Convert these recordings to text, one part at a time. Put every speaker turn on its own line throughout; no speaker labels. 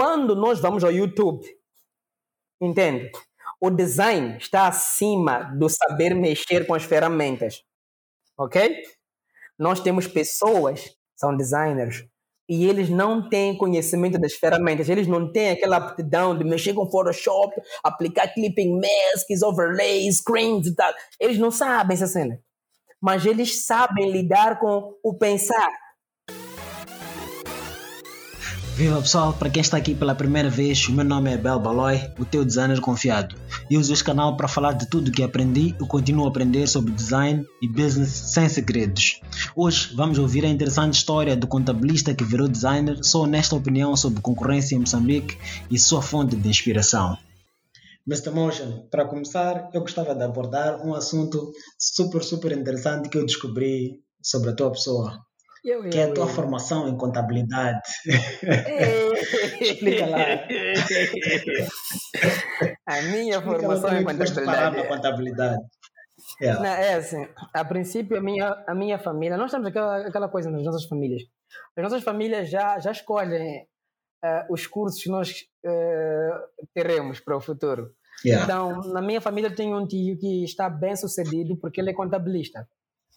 quando nós vamos ao YouTube, entende? O design está acima do saber mexer com as ferramentas, ok? Nós temos pessoas, são designers, e eles não têm conhecimento das ferramentas, eles não têm aquela aptidão de mexer com Photoshop, aplicar clipping masks, overlays, screens e tal. Eles não sabem essa cena. Mas eles sabem lidar com o pensar.
Viva pessoal, para quem está aqui pela primeira vez, o meu nome é Bel Baloy, o teu designer confiado. E uso este canal para falar de tudo que aprendi e continuo a aprender sobre design e business sem segredos. Hoje vamos ouvir a interessante história do contabilista que virou designer, sua honesta opinião sobre concorrência em Moçambique e sua fonte de inspiração. Mr. Motion, para começar, eu gostava de abordar um assunto super, super interessante que eu descobri sobre a tua pessoa. Eu, eu, que é a tua eu. formação em contabilidade. Explica lá.
A minha formação em contabilidade.
Na contabilidade.
Yeah. Não, é assim, a princípio a minha, a minha família, nós temos aquela, aquela coisa nas nossas famílias. As nossas famílias já, já escolhem uh, os cursos que nós uh, teremos para o futuro. Yeah. Então, na minha família eu tenho um tio que está bem sucedido porque ele é contabilista.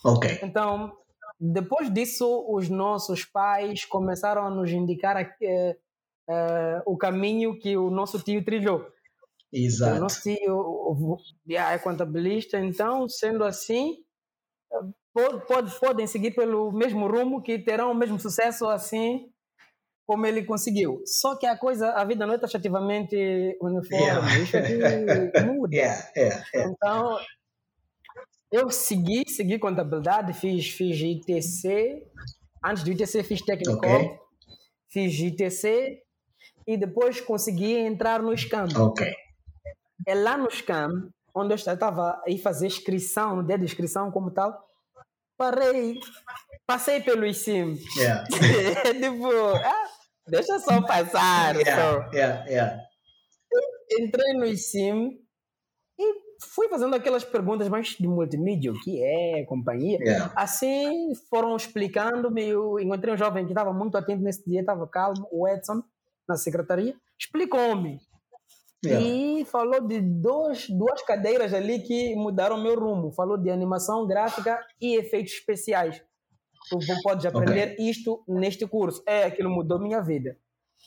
Ok.
Então, depois disso, os nossos pais começaram a nos indicar uh, uh, o caminho que o nosso tio trilhou.
Exato.
O nosso tio é contabilista, então, sendo assim, pode, pode, podem seguir pelo mesmo rumo que terão o mesmo sucesso assim como ele conseguiu. Sá que a coisa, a vida não é taxativamente uniforme, yeah. isso aqui muda.
Yeah, yeah,
então, eu segui, segui contabilidade, fiz, fiz ITC. Antes do ITC fiz técnico, okay. fiz ITC e depois consegui entrar no SCAM.
Ok.
É lá no SCAM, onde eu estava a ir fazer inscrição, no dia de inscrição como tal, parei, passei pelo ICIM.
Yeah.
tipo, ah, deixa só passar.
Yeah, só. yeah, yeah.
Entrei no ICIM fui fazendo aquelas perguntas mais de multimídia, o que é, companhia.
Yeah.
Assim foram explicando-me. Eu encontrei um jovem que estava muito atento nesse dia, estava calmo, o Edson, na secretaria, explicou-me. Yeah. E falou de dois, duas cadeiras ali que mudaram meu rumo. Falou de animação gráfica e efeitos especiais. Tu podes aprender okay. isto neste curso. É, aquilo mudou minha vida.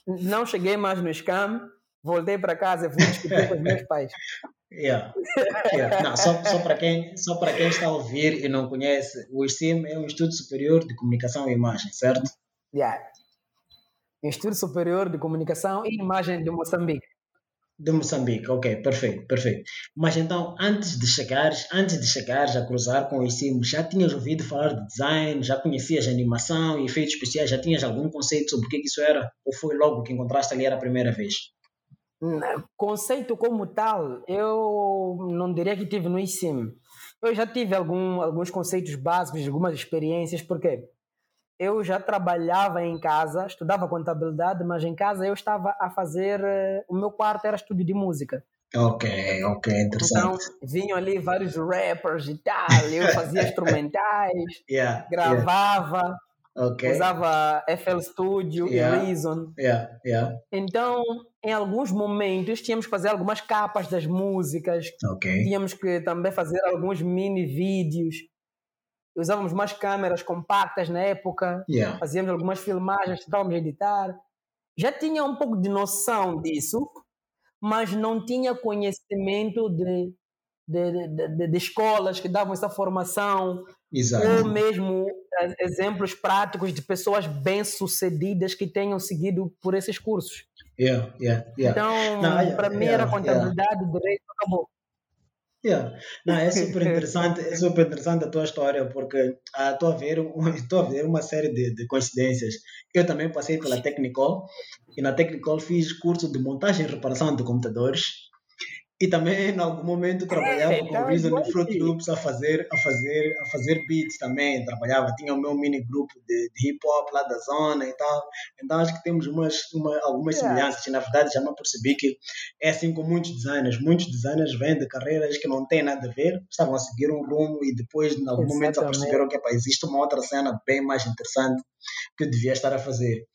Não cheguei mais no scam, voltei para casa e fui discutir com os meus pais.
Yeah. Yeah. Não, só só para quem, só para quem está a ouvir e não conhece, o ICIM é um Instituto Superior de Comunicação e Imagem, certo?
Yeah. Instituto Superior de Comunicação e Imagem de Moçambique.
De Moçambique, ok, perfeito, perfeito. Mas então, antes de chegares, antes de chegares a cruzar com o ICIM, já tinhas ouvido falar de design, já conhecias animação e efeitos especiais, já tinhas algum conceito sobre o que isso era? Ou foi logo que encontraste ali era a primeira vez?
Conceito como tal, eu não diria que tive no ICIM. Eu já tive algum, alguns conceitos básicos, algumas experiências, porque eu já trabalhava em casa, estudava contabilidade, mas em casa eu estava a fazer. Eh, o meu quarto era estúdio de música.
Ok, ok, interessante.
Então, vinham ali vários rappers e tal, eu fazia instrumentais,
yeah,
gravava.
Yeah. Okay.
Usava FL Studio
yeah.
e Reason.
Yeah. Yeah.
Então, em alguns momentos, tínhamos que fazer algumas capas das músicas.
Okay.
Tínhamos que também fazer alguns mini vídeos. Usávamos mais câmeras compactas na época. Fazíamos algumas filmagens, tentávamos editar. Já tinha um pouco de noção disso, mas não tinha conhecimento de, de, de, de, escolas que davam essa formação.
Exato.
Ou mesmo exemplos práticos de pessoas bem-sucedidas que tenham seguido por esses cursos.
Yeah, yeah, yeah.
Então, para mim era contabilidade, yeah. direito, acabou.
Yeah. Não, é super interessante, é super interessante a tua história, porque ah, estou a ver, a ver uma série de, de coincidências. Eu também passei pela Technical e na Technical fiz curso de montagem e reparação de computadores E também, em algum momento, trabalhava
É,
com
então
o Reason
igual
e Fruit Loops a fazer, a, fazer, a fazer beats também. Trabalhava, tinha o meu mini grupo de, de hip hop lá da zona e tal. Então, acho que temos umas, uma, algumas
Yeah.
semelhanças. E, na verdade, já me percebi que é assim com muitos designers. Muitos designers vêm de carreiras que não têm nada a ver, estavam a seguir um rumo e depois, em algum momento,
Exatamente.
perceberam que epá, existe uma outra cena bem mais interessante que eu devia estar a fazer.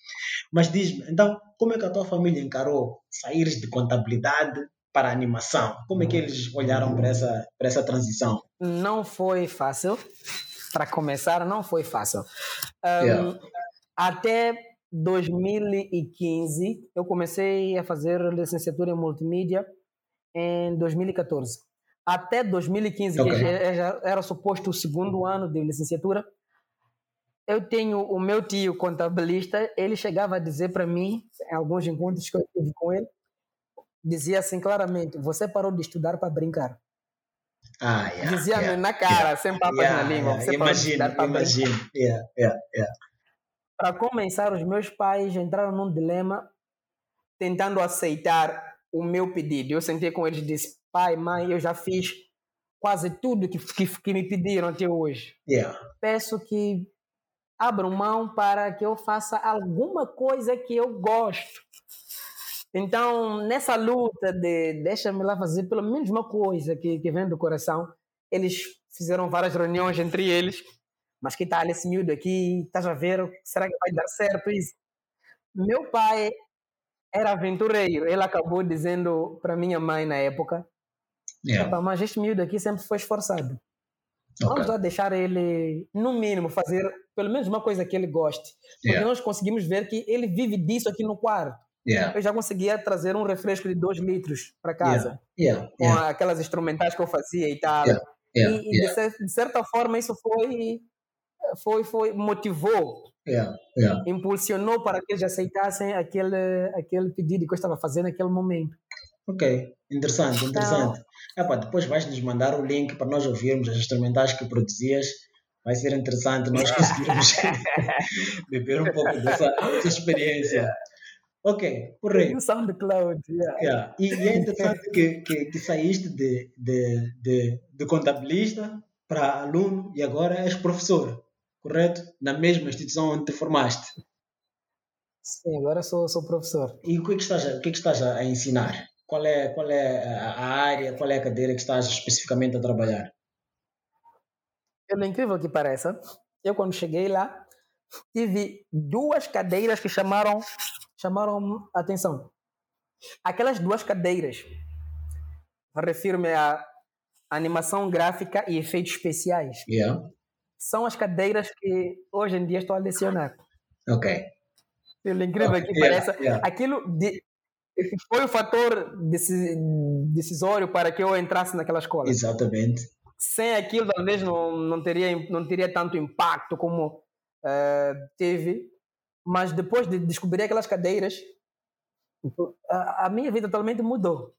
Mas diz-me, então, como é que a tua família encarou saíres de contabilidade para a animação? Como é que eles olharam para essa, para essa transição?
Não foi fácil. Para começar, não foi fácil. Um,
Yeah.
Até 2015, eu comecei a fazer licenciatura em multimídia em 2014. Até 2015,
Ok.
que já era suposto o segundo ano de licenciatura, eu tenho o meu tio contabilista, ele chegava a dizer para mim, em alguns encontros que eu tive com ele, dizia assim claramente: Você parou de estudar para brincar.
Ah, yeah,
Dizia-me
yeah,
na cara, sem papas
yeah,
na língua.
yeah.
Você
Imagino,
estudar para.
Yeah, yeah, yeah.
Começar, os meus pais entraram num dilema tentando aceitar o meu pedido. Eu sentei com eles e disse: pai, mãe, eu já fiz quase tudo que, que, que me pediram até hoje.
Yeah.
Peço que abram mão para que eu faça alguma coisa que eu gosto. Então, nessa luta de deixa-me lá fazer pelo menos uma coisa que, que vem do coração, eles fizeram várias reuniões entre eles. Mas que tal esse miúdo aqui? Estás a ver? Será que vai dar certo isso? Meu pai era aventureiro. Ele acabou dizendo para minha mãe na época:
Yeah.
"Epá, mas este miúdo aqui sempre foi esforçado. Vamos lá deixar ele, no mínimo, fazer pelo menos uma coisa que ele goste. Porque
Yeah.
nós conseguimos ver que ele vive disso aqui no quarto.
Yeah.
Eu já conseguia trazer um refresco de 2 litros para casa,
Yeah.
com
Yeah.
aquelas instrumentais que eu fazia e tal. E e de, de certa forma isso foi, foi, foi motivou, impulsionou para que eles aceitassem aquele, aquele pedido que eu estava fazendo naquele momento.
Ok, interessante, interessante. Epá, depois vais nos mandar o link para nós ouvirmos as instrumentais que produzias. Vai ser interessante nós conseguirmos beber um pouco dessa, dessa experiência. Ok, correto.
No SoundCloud, yeah.
Yeah. E, e é interessante que, que, que saíste de, de, de, de contabilista para aluno e agora és professor, correto? Na mesma instituição onde te formaste.
Sim, agora sou, sou professor.
E o que é que estás a, o que é que estás a ensinar? Qual é, qual é a a área, qual é a cadeira que estás especificamente a trabalhar?
Pelo incrível que pareça, eu quando cheguei lá, tive duas cadeiras que chamaram, chamaram atenção. Aquelas duas cadeiras, refiro-me a animação gráfica e efeitos especiais,
Yeah.
são as cadeiras que hoje em dia estou a lecionar.
Ok.
Pelo incrível que
Yeah,
pareça,
yeah.
aquilo de- foi o fator deci- decisório para que eu entrasse naquela escola.
Exatamente.
sem aquilo talvez não, não teria não teria tanto impacto como eh, teve mas depois de descobrir aquelas cadeiras a, a minha vida totalmente mudou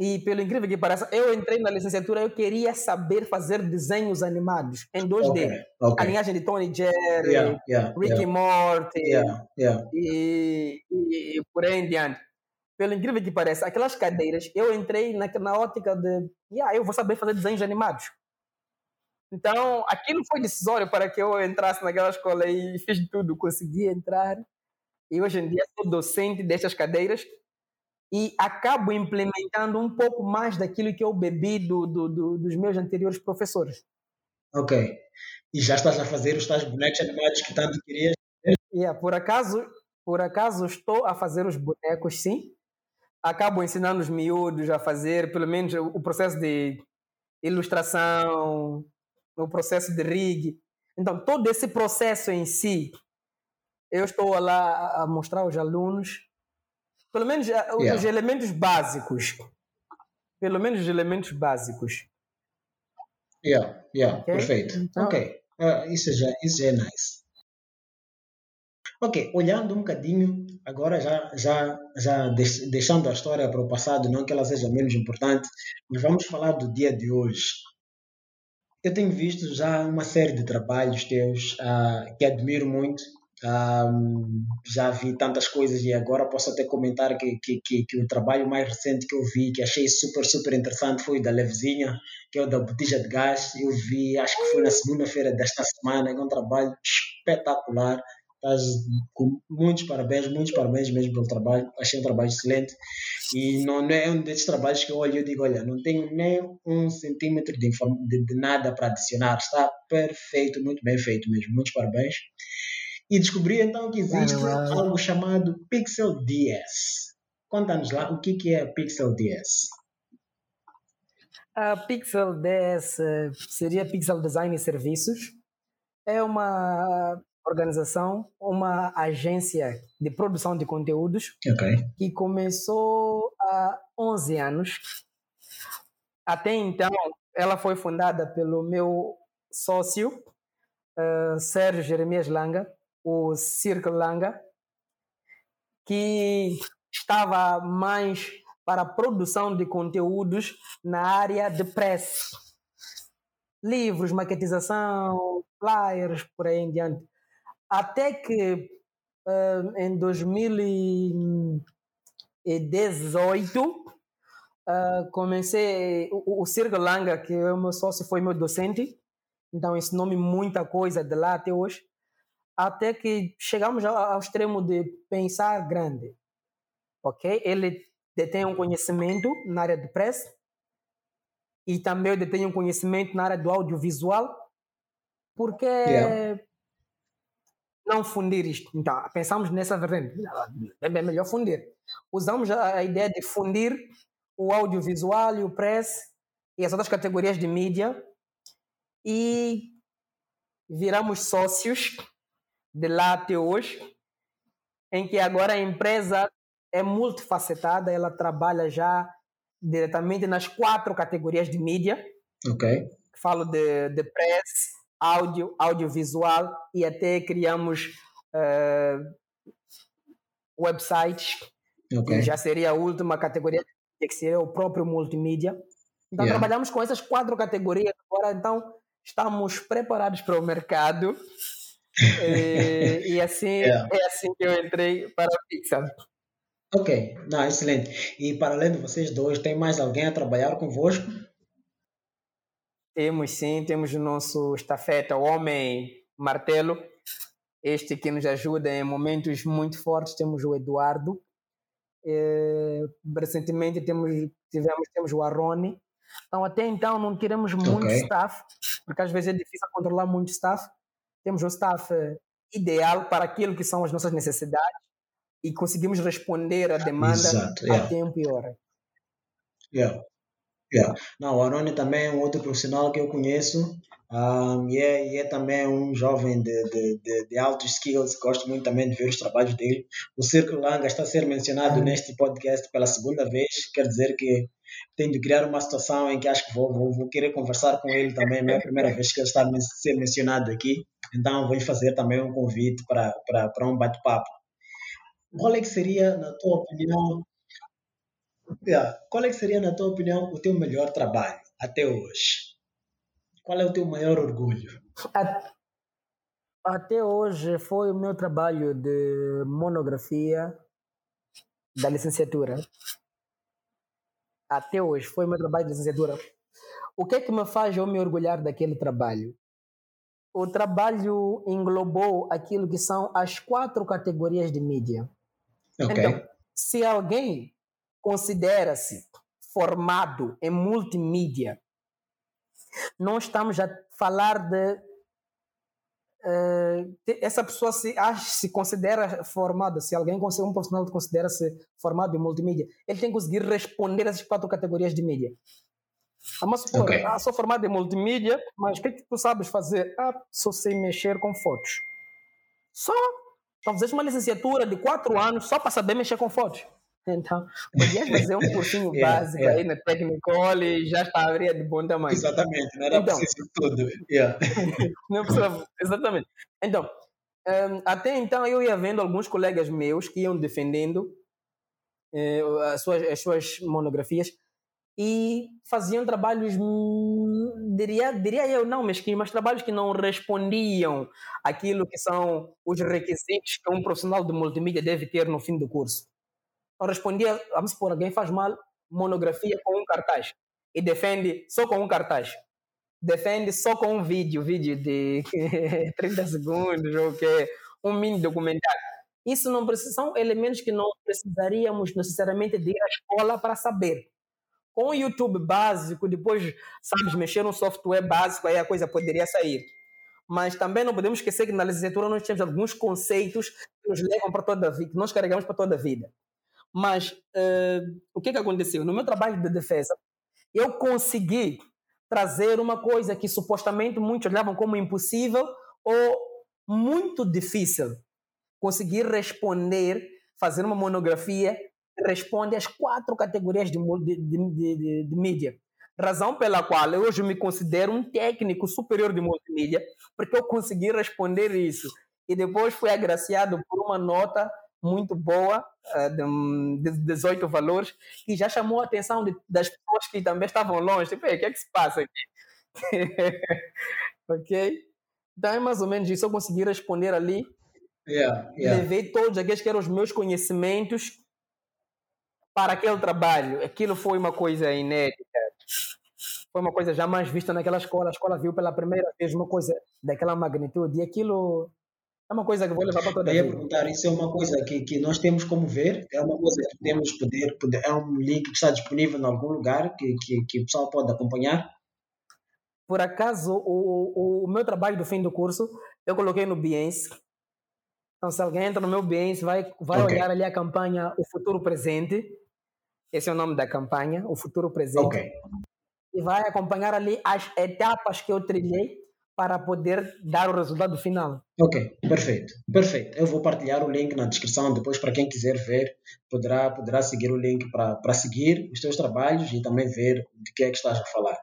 e pelo incrível que pareça eu entrei na licenciatura eu queria saber fazer desenhos animados em 2D
Ok.
a
Ok.
linhagem de Tony Jerry
Yeah, yeah,
Ricky
yeah,
Morty
yeah.
e, e, e por aí em diante. Pelo incrível que pareça, aquelas cadeiras, eu entrei na, na ótica de, yeah, eu vou saber fazer desenhos animados. Então, aquilo foi decisório para que eu entrasse naquela escola e fiz tudo, consegui entrar. E hoje em dia sou docente destas cadeiras e acabo implementando um pouco mais daquilo que eu bebi do, do, do, dos meus anteriores professores.
Ok. E já estás a fazer os tais bonecos animados que tanto querias?
Yeah, por acaso, por acaso estou a fazer os bonecos, sim. Acabo ensinando os miúdos a fazer, pelo menos o processo de ilustração, o processo de rig. Então, todo esse processo em si, eu estou lá a mostrar aos alunos, pelo menos eh, os
Yeah.
elementos básicos. Pelo menos os elementos básicos.
Yeah, yeah,
Ok.
perfeito.
Então-
Ok. Ah, isso, já, isso já é nice. Ok, olhando um bocadinho, agora já, já, já deix- deixando a história para o passado, não que ela seja menos importante, mas vamos falar do dia de hoje. Eu tenho visto já uma série de trabalhos teus ah, que admiro muito, Um, já vi tantas coisas e agora posso até comentar que, que, que, que, o trabalho mais recente que eu vi, que achei super, super interessante, foi o da Levezinha, que é o da Botija de Gás. Eu vi, acho que foi na segunda-feira desta semana, é um trabalho espetacular. Estás com muitos parabéns, muitos parabéns mesmo pelo trabalho. Achei um trabalho excelente. E não, não é um desses trabalhos que eu olho e digo: olha, não tenho nem um centímetro de, de, de nada para adicionar. Está perfeito, muito bem feito mesmo. Muitos parabéns. E descobri então que existe algo chamado Pixel DS. Conta-nos lá o que, que é Pixel DS.
A Pixel DS seria Pixel Design e Serviços. É uma organização, uma agência de produção de conteúdos
okay.
que começou há 11 anos. Até então, ela foi fundada pelo meu sócio, uh, Sérgio Jeremias Langa, o Circle Langa, que estava mais para a produção de conteúdos na área de press. Livros, maquetização, flyers, por aí em diante. Até que uh, em 2018 uh, comecei, o, o Langa, que é o meu sócio, foi meu docente, então ensinou-me muita coisa de lá até hoje até que chegamos ao extremo de pensar grande. Ok? Ele detém um conhecimento na área de press e também detém um conhecimento na área do audiovisual, porque yeah. Não fundir isto? Então, pensamos nessa vertente. É melhor fundir. Usamos a ideia de fundir o audiovisual e o press e as outras categorias de mídia e viramos sócios de lá até hoje, em que agora a empresa é multifacetada, ela trabalha já diretamente nas quatro categorias de mídia.
Ok.
Falo de, de press, áudio, audiovisual e até criamos uh, websites. Okay. já seria a última categoria, que seria o próprio multimídia. Então yeah. trabalhamos com essas quatro categorias agora, então estamos preparados para o mercado e, e assim, é. é assim que eu entrei para a Pixar.
Ok, não, excelente. E para além de vocês dois, tem mais alguém a trabalhar convosco?
Temos sim, temos o nosso estafeta, o homem martelo, este que nos ajuda em momentos muito fortes. Temos o Eduardo. É, recentemente temos, tivemos, temos o Arrone. Então, até então, não tiramos muito okay. staff, porque às vezes é difícil controlar muito staff temos um staff ideal para aquilo que são as nossas necessidades e conseguimos responder à demanda Exato, yeah. a tempo e hora.
Yeah. Yeah. Não, o Aroni também é um outro profissional que eu conheço um, e, é, e é também um jovem de, de, de, de altos skills, gosto muito também de ver os trabalhos dele. O Círculo Langa está a ser mencionado neste podcast pela segunda vez, quer dizer que tenho de criar uma situação em que acho que vou, vou, vou querer conversar com ele também, não é a primeira vez que ele está a ser mencionado aqui. Então, vou fazer também um convite para, para, para um bate-papo. Qual é que seria, na tua opinião, yeah, qual é que seria, na tua opinião, o teu melhor trabalho até hoje? Qual é o teu maior orgulho?
Até hoje foi o meu trabalho de monografia da licenciatura. Até hoje foi o meu trabalho de licenciatura. O que é que me faz eu me orgulhar daquele trabalho? o trabalho englobou aquilo que são as quatro categorias de mídia. Okay. Então, se alguém considera-se formado em multimídia, não estamos a falar de Uh, essa pessoa se, acha, se considera formada, se alguém, um profissional considera-se formado em multimídia, ele tem que conseguir responder essas quatro categorias de mídia. Vamos supor, okay. ah, sou formado em multimídia, mas o que, é que tu sabes fazer? Ah, só sei mexer com fotos. Só. Talvez uma licenciatura de quatro anos só para saber mexer com fotos. Então, podias fazer um cursinho yeah, básico yeah. aí na Technicolor e já estaria de bom tamanho.
Exatamente, não era então, preciso tudo. Yeah.
não precisava, exatamente. Então, um, até então eu ia vendo alguns colegas meus que iam defendendo eh, as, suas, as suas monografias e faziam trabalhos, hum, diria, diria eu, não mesquinhos, mas trabalhos que não respondiam aquilo que são os requisitos que um profissional de multimídia deve ter no fim do curso. Não respondia, vamos supor, alguém faz mal monografia com um cartaz e defende só com um cartaz. Defende só com um vídeo, vídeo de 30 segundos ou que um mini documentário. Isso não precisa, são elementos que não precisaríamos necessariamente de ir à escola para saber com o YouTube básico, depois sabes mexer no software básico, aí a coisa poderia sair. Mas também não podemos esquecer que na licenciatura nós temos alguns conceitos que nos levam para toda a vida, que nós carregamos para toda a vida. Mas uh, o que, que aconteceu? No meu trabalho de defesa, eu consegui trazer uma coisa que supostamente muitos olhavam como impossível ou muito difícil. Conseguir responder, fazer uma monografia responde às quatro categorias de, de, de, de, mídia. Razão pela qual eu hoje me considero um técnico superior de multimídia, porque eu consegui responder isso. E depois fui agraciado por uma nota muito boa, eh, de 18 valores, que já chamou a atenção das pessoas que também estavam longe. Tipo, o que é que se passa aqui? ok? Então é mais ou menos isso. Eu consegui responder ali.
Yeah, yeah.
Levei todos aqueles que eram os meus conhecimentos para aquele trabalho. Aquilo foi uma coisa inédita. Foi uma coisa jamais vista naquela escola. A escola viu pela primeira vez uma coisa daquela magnitude. E aquilo é uma coisa que vou levar para toda a vida.
Eu ia perguntar, isso é uma coisa que, que nós temos como ver? É uma coisa que temos poder, poder é um link que está disponível em algum lugar que, que, que o pessoal pode acompanhar?
Por acaso, o, o, o meu trabalho do fim do curso, eu coloquei no Behance. Então, se alguém entra no meu Behance, vai, vai okay. olhar ali a campanha O Futuro Presente esse é o nome da campanha, o futuro presente.
Okay.
E vai acompanhar ali as etapas que eu trilhei para poder dar o resultado final.
Ok, perfeito, perfeito. Eu vou partilhar o link na descrição depois para quem quiser ver, poderá, poderá seguir o link para, para seguir os teus trabalhos e também ver de que é que estás a falar.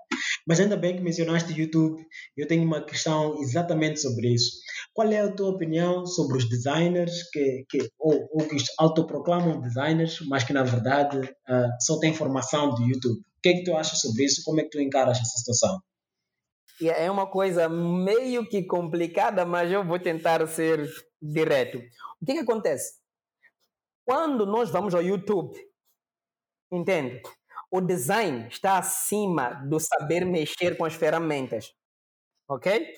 Mas ainda bem que mencionaste YouTube, eu tenho uma questão exatamente sobre isso. Qual é a tua opinião sobre os designers que, que ou, ou que autoproclamam designers, mas que na verdade uh, só têm formação do YouTube? O que é que tu achas sobre isso? Como é que tu encaras essa situação?
É uma coisa meio que complicada, mas eu vou tentar ser direto. O que, que acontece? Quando nós vamos ao YouTube, entende? O design está acima do saber mexer com as ferramentas, ok?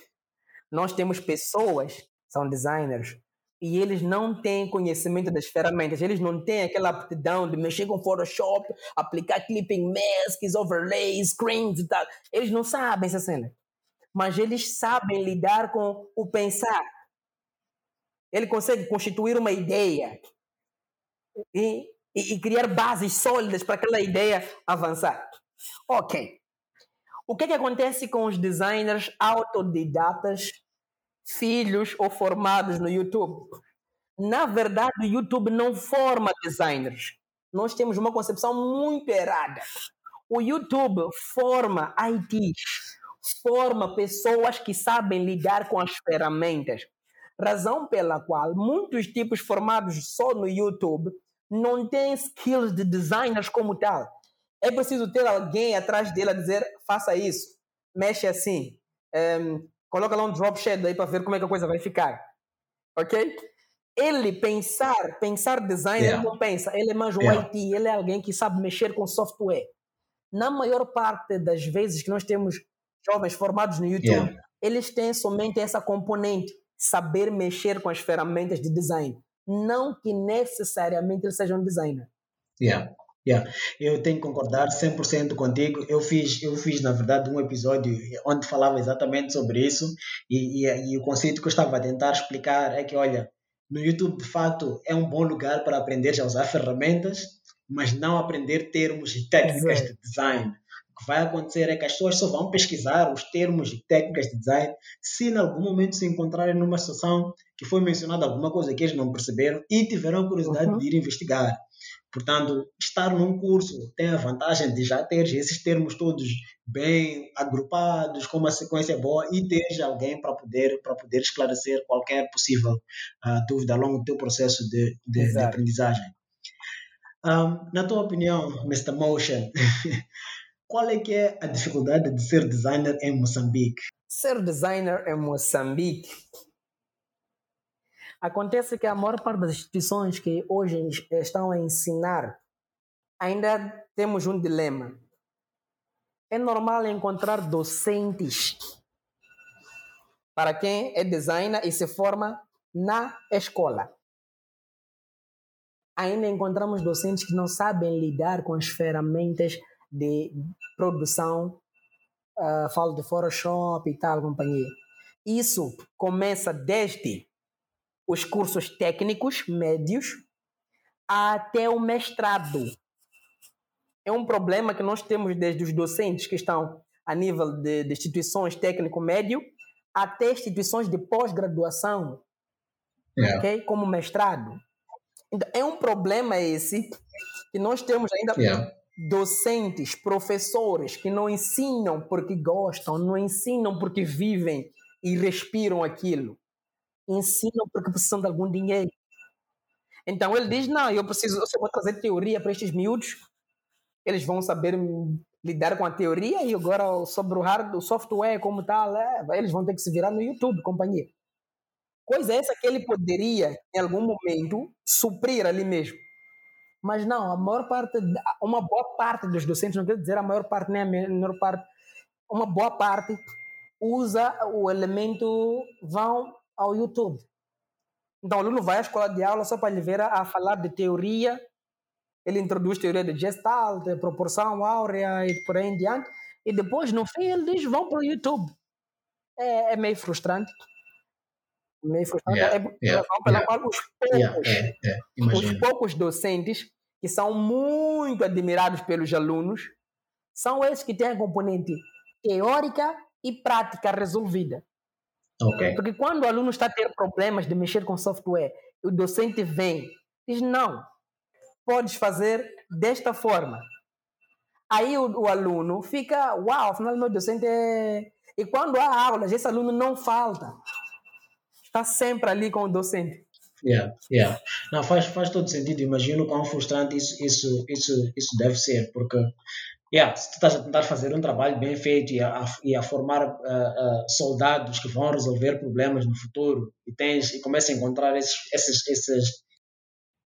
Nós temos pessoas, são designers, e eles não têm conhecimento das ferramentas, eles não têm aquela aptidão de mexer com Photoshop, aplicar clipping masks, overlays, screens e tal. Eles não sabem essa cena mas eles sabem lidar com o pensar. Ele consegue constituir uma ideia e, e, e criar bases sólidas para aquela ideia avançar. Ok. O que, é que acontece com os designers autodidatas, filhos ou formados no YouTube? Na verdade, o YouTube não forma designers. Nós temos uma concepção muito errada. O YouTube forma ITs, forma pessoas que sabem lidar com as ferramentas. Razão pela qual muitos tipos formados só no YouTube não têm skills de designers como tal. É preciso ter alguém atrás dele a dizer: faça isso, mexe assim, um, ehm, coloca lá um drop shadow aí para ver como é que a coisa vai ficar. Ok? Ele pensar, pensar design, yeah. ele não pensa, ele é mais um yeah. IT, ele é alguém que sabe mexer com software. Na maior parte das vezes que nós temos jovens formados no YouTube, yeah. eles têm somente essa componente, saber mexer com as ferramentas de design. Não que necessariamente eles sejam designer.
Yeah. Yeah. Eu tenho que concordar 100% contigo. Eu fiz, eu fiz, na verdade, um episódio onde falava exatamente sobre isso e, e, e, o conceito que eu estava a tentar explicar é que, olha, no YouTube, de fato, é um bom lugar para aprender a usar ferramentas, mas não aprender termos e técnicas de design que vai acontecer é que as pessoas só vão pesquisar os termos e técnicas de design se em algum momento se encontrarem numa situação que foi mencionada alguma coisa que eles não perceberam e tiveram curiosidade uhum. de ir investigar. Portanto, estar num curso tem a vantagem de já ter esses termos todos bem agrupados, com uma sequência boa e ter alguém para poder, poder esclarecer qualquer possível uh, dúvida ao longo do teu processo de, de, de aprendizagem. Um, na tua opinião, Mr. Motion, qual é que é a dificuldade de ser designer em Moçambique?
Ser designer em Moçambique acontece que a maior parte das instituições que hoje estão a ensinar ainda temos um dilema. É normal encontrar docentes para quem é designer e se forma na escola. Ainda encontramos docentes que não sabem lidar com as ferramentas de produção, uh, falo de Photoshop e tal, companhia. Isso começa desde os cursos técnicos médios até o mestrado. É um problema que nós temos desde os docentes que estão a nível de, de instituições técnico-médio até instituições de pós-graduação, okay? como mestrado. Então, é um problema esse que nós temos ainda yeah. Docentes, professores que não ensinam porque gostam, não ensinam porque vivem e respiram aquilo. Ensinam porque precisam de algum dinheiro. Então ele diz: Não, eu preciso, eu vou trazer teoria para estes miúdos, eles vão saber lidar com a teoria e agora sobre o hardware, o software como tal, é, eles vão ter que se virar no YouTube, companhia. Coisa essa que ele poderia, em algum momento, suprir ali mesmo. Mas não, a maior parte, uma boa parte dos docentes, não quero dizer a maior parte, nem a menor parte, uma boa parte usa o elemento, vão ao YouTube. Então o aluno vai à escola de aula só para lhe ver a, falar de teoria ele introduz teoria de Gestalt, de proporção áurea e por aí em diante. E depois, no fim, ele diz: vão para o YouTube. É, é meio frustrante. Meio frustrante. Yeah, é yeah, pela yeah, qual os poucos, os poucos docentes que são muito admirados pelos alunos são esses que têm a componente teórica e prática resolvida. Okay. Porque quando o aluno está a ter problemas de mexer com software, o docente vem e diz: não, podes fazer desta forma. Aí o, o aluno fica, uau, afinal meu docente é... E quando há aulas, esse aluno não falta. Está sempre ali com o docente.
Yeah, yeah. Não, faz, faz todo sentido. Imagino quão frustrante isso, isso, isso, isso deve ser, porque yeah, se tu estás a tentar fazer um trabalho bem feito e a, e a formar uh, uh, soldados que vão resolver problemas no futuro e tens e começa a encontrar esses, esses, esses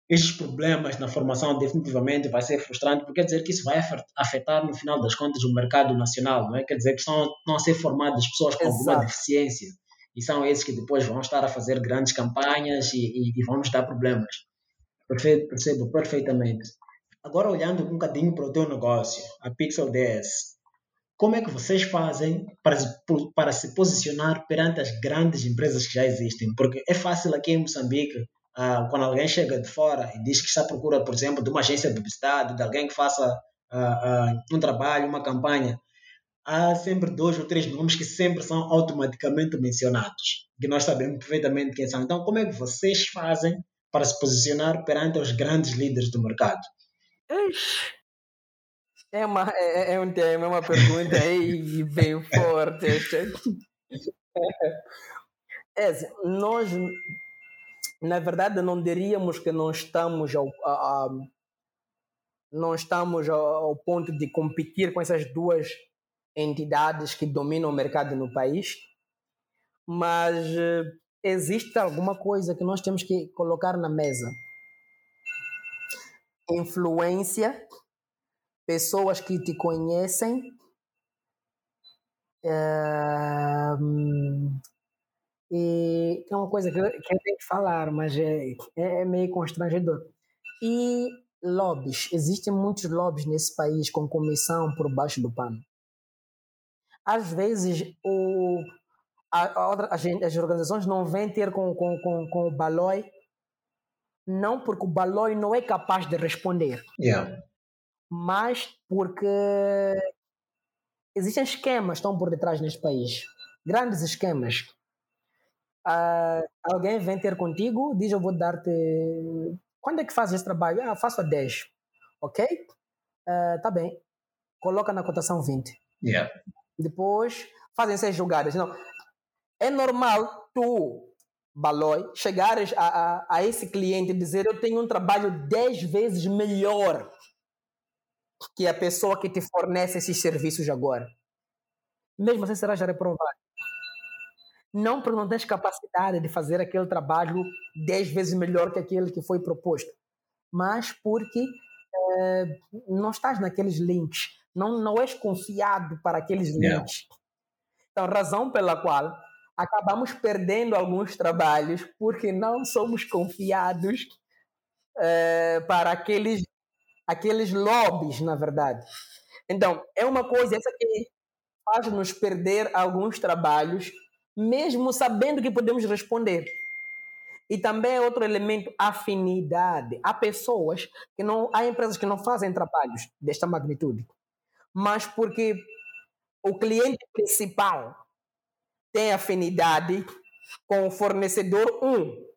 estes problemas na formação definitivamente vai ser frustrante, porque quer dizer que isso vai afetar, no final das contas, o mercado nacional, não é? Quer dizer que estão, estão a ser formadas pessoas com Exato. alguma deficiência e são esses que depois vão estar a fazer grandes campanhas e, e, e vão nos dar problemas. Perfeito, percebo perfeitamente. Agora, olhando um bocadinho para o teu negócio, a Pixel DS, como é que vocês fazem para, para se posicionar perante as grandes empresas que já existem? Porque é fácil aqui em Moçambique ah, quando alguém chega de fora e diz que está à procura, por exemplo, de uma agência de publicidade, de alguém que faça ah, ah, um trabalho, uma campanha, há sempre dois ou três nomes que sempre são automaticamente mencionados, que nós sabemos perfeitamente quem são. Então, como é que vocês fazem para se posicionar perante os grandes líderes do mercado?
É, uma, é, é um tema, é uma pergunta aí bem forte. É, nós na verdade não diríamos que não estamos ao, a, a, não estamos ao ponto de competir com essas duas entidades que dominam o mercado no país, mas eh, existe alguma coisa que nós temos que colocar na mesa. Influência, pessoas que te conhecem, é, e tem uma coisa que eu, que eu tenho que falar, mas é, é, é meio constrangedor. E lobbies. Existem muitos lobbies nesse país com comissão por baixo do pano. Às vezes, o, a, a, as organizações não vêm ter com, com, com, com o Baloi, não porque o Baloi não é capaz de responder,
yeah.
mas porque existem esquemas que estão por detrás neste país. Grandes esquemas Uh, alguém vem ter contigo, diz eu vou dar-te. Quando é que fazes esse trabalho? Ah, faço a 10. Ok? Uh, tá bem. Coloca na cotação 20.
Yeah.
Depois fazem seis jogadas. Não. É normal tu, Baloi, chegares a, a, a esse cliente e dizer eu tenho um trabalho 10 vezes melhor. que a pessoa que te fornece esses serviços agora. Mesmo assim, será já reprovado. Não porque não tens capacidade de fazer aquele trabalho dez vezes melhor que aquele que foi proposto, mas porque é, não estás naqueles links, não, não és confiado para aqueles. Yeah. Então, razão pela qual acabamos perdendo alguns trabalhos porque não somos confiados é, para aqueles, aqueles lobbies, na verdade. Então, é uma coisa essa que faz-nos perder alguns trabalhos, mesmo sabendo que podemos responder. E também é outro elemento, afinidade. Há pessoas que não, há empresas que não fazem trabalhos desta magnitude, mas porque o cliente principal tem afinidade com o fornecedor 1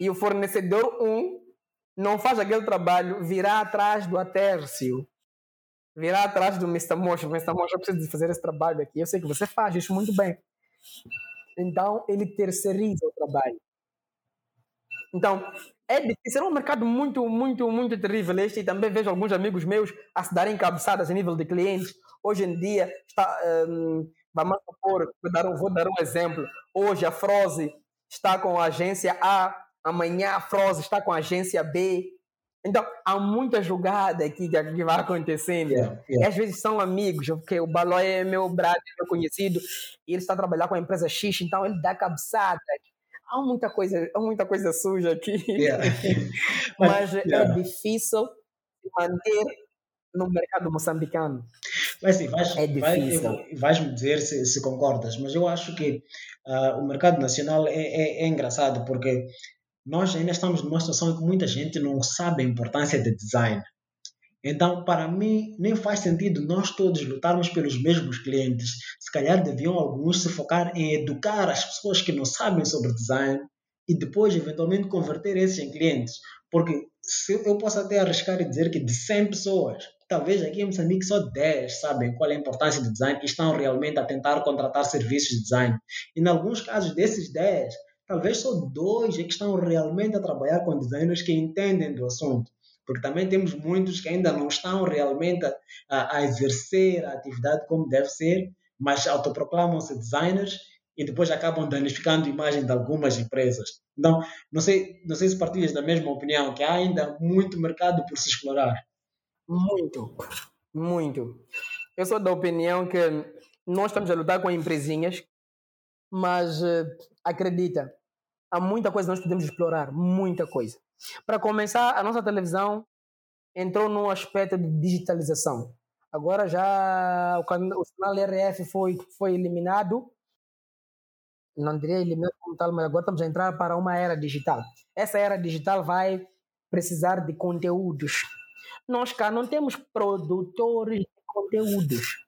e o fornecedor 1 não faz aquele trabalho, virá atrás do Atércio, virá atrás do Mr. O Mr. Mocho precisa fazer esse trabalho aqui. Eu sei que você faz isso muito bem. Então, ele terceiriza o trabalho. Então, é difícil, é um mercado muito, muito, muito terrível este e também vejo alguns amigos meus a se darem cabeçadas a nível de clientes. Hoje em dia, está, um, vamos supor, vou dar, um, vou dar um exemplo. Hoje a Froze está com a agência A, amanhã a Froze está com a agência B. Então, há muita jogada aqui que vai acontecendo. Yeah, yeah. E às vezes são amigos, porque o Balói é meu brother, meu conhecido, e ele está a trabalhar com a empresa X, então ele dá cabeçada há muita coisa, há muita coisa suja aqui. Yeah. Mas é yeah. é difícil manter no mercado moçambicano.
Mas sim, vais, é difícil. Vai, vais-me dizer se, se, concordas, mas eu acho que uh, o mercado nacional é, é, é, engraçado porque nós ainda estamos numa situação em que muita gente não sabe a importância de design. Então, para mim, nem faz sentido nós todos lutarmos pelos mesmos clientes. Se calhar deviam alguns se focar em educar as pessoas que não sabem sobre design e depois, eventualmente, converter esses em clientes. Porque se eu posso até arriscar e dizer que de 100 pessoas, talvez aqui em Moçambique só 10 sabem qual é a importância do design e estão realmente a tentar contratar serviços de design. E, em alguns casos, desses 10, talvez só dois é que estão realmente a trabalhar com designers que entendem do assunto porque também temos muitos que ainda não estão realmente a, a exercer a atividade como deve ser, mas autoproclamam-se designers e depois acabam danificando a imagem de algumas empresas. Então, não sei, não sei se partilhas da mesma opinião, que há ainda muito mercado por se explorar.
Muito, muito. Eu sou da opinião que nós estamos a lutar com empresinhas, mas uh, acredita, há muita coisa que nós podemos explorar, muita coisa. Para começar, a nossa televisão entrou num aspecto de digitalização. Agora já o canal, o canal RF foi, foi eliminado. Não diria eliminado como tal, mas agora estamos a entrar para uma era digital. Essa era digital vai precisar de conteúdos. Nós cá não temos produtores de conteúdos.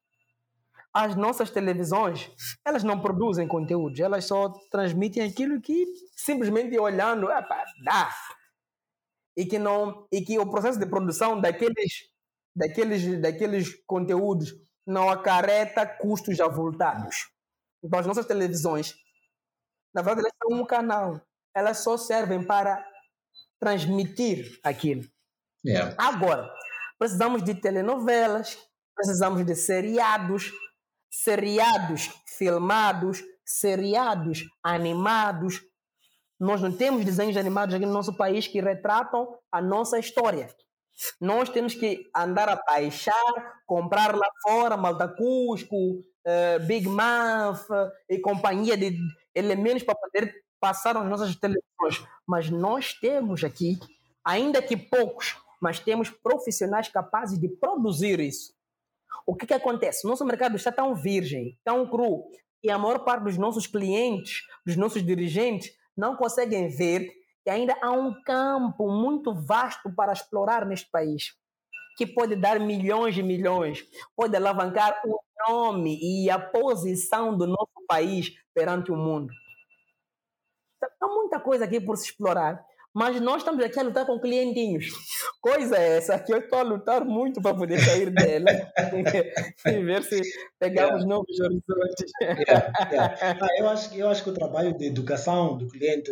As nossas televisões, elas não produzem conteúdos, elas só transmitem aquilo que simplesmente olhando, dá, e que não e que o processo de produção daqueles daqueles daqueles conteúdos não acarreta custos avultados. Então as nossas televisões, na verdade, elas são um canal. Elas só servem para transmitir aquilo. Yeah. Agora, precisamos de telenovelas, precisamos de seriados, seriados filmados, seriados animados, nós não temos desenhos animados aqui no nosso país que retratam a nossa história. Nós temos que andar a baixar, comprar lá fora, Malta Cusco, uh, Big Mouth uh, e companhia de elementos para poder passar nas nossas televisões. Mas nós temos aqui, ainda que poucos, mas temos profissionais capazes de produzir isso. O que, que acontece? Nosso mercado está tão virgem, tão cru, e a maior parte dos nossos clientes, dos nossos dirigentes, não conseguem ver que ainda há um campo muito vasto para explorar neste país, que pode dar milhões e milhões, pode alavancar o nome e a posição do nosso país perante o mundo. Então, há muita coisa aqui por se explorar, Mas nós estamos aqui a lutar com clientinhos. Coisa é essa que eu estou a lutar muito para poder sair dela e ver se pegamos yeah. novos horizontes.
Yeah, yeah. Ah, eu, acho, eu acho que o trabalho de educação do cliente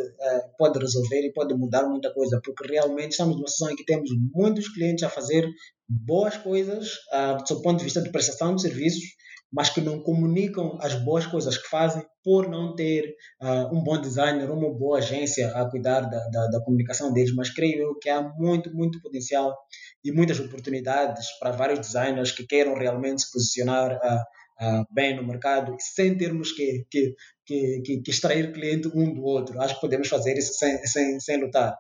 pode resolver e pode mudar muita coisa, porque realmente estamos numa situação em que temos muitos clientes a fazer boas coisas uh, do seu ponto de vista de prestação de serviços mas que não comunicam as boas coisas que fazem por não ter uh, um bom designer, uma boa agência a cuidar da, da, da, comunicação deles. Mas creio eu que há muito, muito potencial e muitas oportunidades para vários designers que queiram realmente se posicionar uh, uh, bem no mercado sem termos que, que, que, que, extrair cliente um do outro. Acho que podemos fazer isso sem, sem, sem lutar.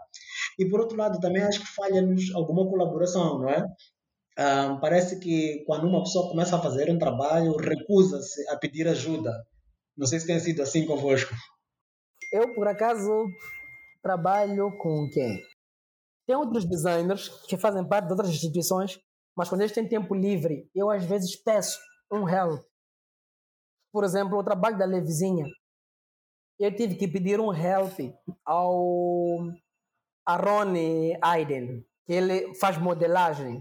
E por outro lado, também acho que falha-nos alguma colaboração, não é? Parece que quando uma pessoa começa a fazer um trabalho, recusa-se a pedir ajuda. Não sei se tem sido assim convosco.
Eu, por acaso, trabalho com quem? Tem outros designers que fazem parte de outras instituições, mas quando eles têm tempo livre, eu às vezes peço um help. Por exemplo, o trabalho da Levizinha. Eu tive que pedir um help ao Aaron Aiden, que ele faz modelagem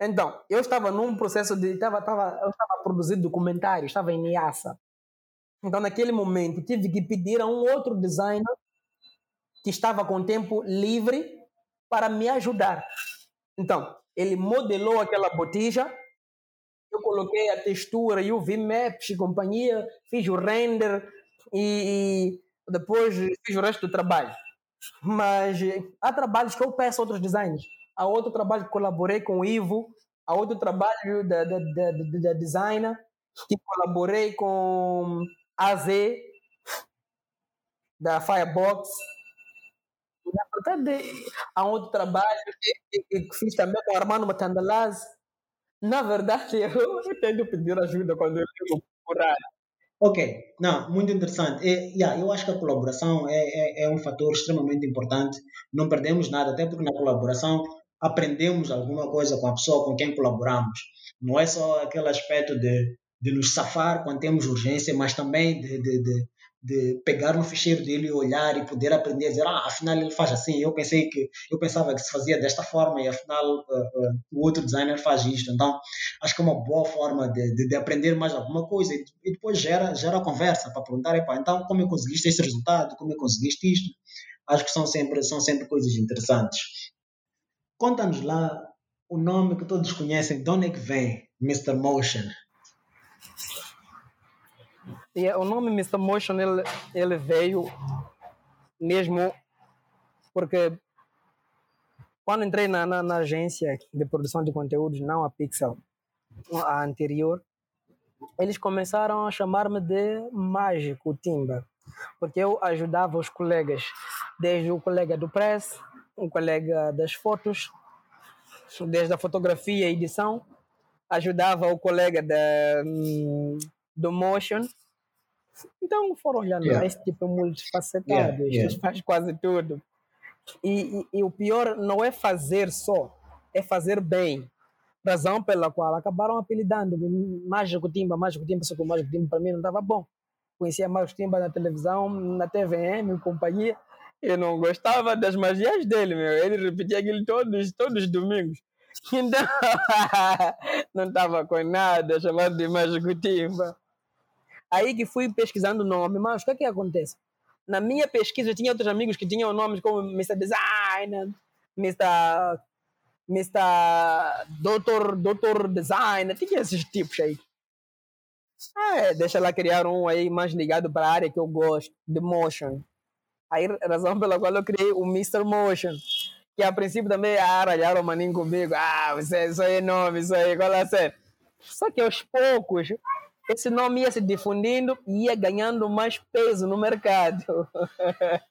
então, eu estava num processo de. Estava, estava, eu estava a produzir documentário, estava em Niassa. Então, naquele momento, tive que pedir a um outro designer que estava com tempo livre para me ajudar. Então, ele modelou aquela botija, eu coloquei a textura e o VMAPs e companhia, fiz o render e, e depois fiz o resto do trabalho. Mas há trabalhos que eu peço a outros designers há outro trabalho colaborei com o Ivo, há outro trabalho da, da, da, da designer que colaborei com a Z da Firebox. Na verdade, há outro trabalho que, fiz também com o Armando Matandalaz. Na verdade, eu tento pedir ajuda quando eu fico procurar.
Ok, não, muito interessante. E, yeah, eu acho que a colaboração é, é, é, um fator extremamente importante. Não perdemos nada, até porque na colaboração aprendemos alguma coisa com a pessoa com quem colaboramos. Não é só aquele aspecto de, de nos safar quando temos urgência, mas também de, de, de, de pegar no ficheiro dele e olhar e poder aprender a dizer, ah, afinal ele faz assim, eu pensei que eu pensava que se fazia desta forma e afinal uh, uh, o outro designer faz isto. Então, acho que é uma boa forma de, de, de aprender mais alguma coisa e, e, depois gera, gera conversa para perguntar, então como eu conseguiste esse resultado, como eu conseguiste isto? Acho que são sempre, são sempre coisas interessantes. Conta-nos lá o nome que todos conhecem, de onde é que vem Mr. Motion?
Yeah, o nome Mr. Motion ele, ele veio mesmo porque quando entrei na, na, na, agência de produção de conteúdos, não a Pixel, a anterior, eles começaram a chamar-me de Mágico Timba, porque eu ajudava os colegas, desde o colega do press, um colega das fotos, desde a fotografia e edição, ajudava o colega da, hum, do motion. Então foram olhando, yeah. este tipo é multifacetado, yeah, yeah. faz quase tudo. E, e, e, o pior não é fazer só, é fazer bem. Razão pela qual acabaram apelidando Mágico Timba, Mágico Timba, só que o Mágico Timba para mim não estava bom. Conhecia Mágico Timba na televisão, na TVM, companhia, eu não gostava das magias dele, meu. Ele repetia aquilo todos, todos os domingos. Então, não estava com nada, chamado de mágico timba. Aí que fui pesquisando o nome, mas o que é que acontece? Na minha pesquisa, eu tinha outros amigos que tinham nomes como Mr. Designer, Mr. Mr. Doutor, Doutor Designer, tinha esses tipos aí. É, deixa lá criar um aí mais ligado para a área que eu gosto, de motion. Aí, razão pela qual eu criei o Mr. Motion, que a princípio também aralharam o maninho comigo. Ah, você, isso aí é nome, isso aí, qual é ser? Só que aos poucos, esse nome ia se difundindo e ia ganhando mais peso no mercado.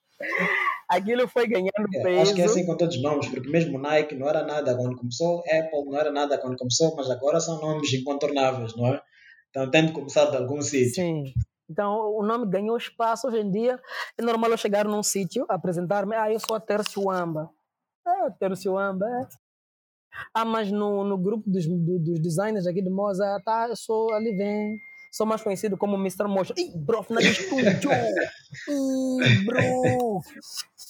Aquilo foi ganhando é, peso.
Acho que é assim com todos os nomes, porque mesmo Nike não era nada quando começou, Apple não era nada quando começou, mas agora são nomes incontornáveis, não é? Então tem de começar de algum sítio.
Sim. Então, o nome ganhou espaço. Hoje em dia, é normal eu chegar num sítio, apresentar-me. Ah, eu sou a Terciuamba. É, Terciuamba, é. Ah, mas no, no grupo dos, dos designers aqui de Moza, tá, eu sou ali, vem. sou mais conhecido como Mr. Motion. Ih, bro, final estúdio! Ih, bro!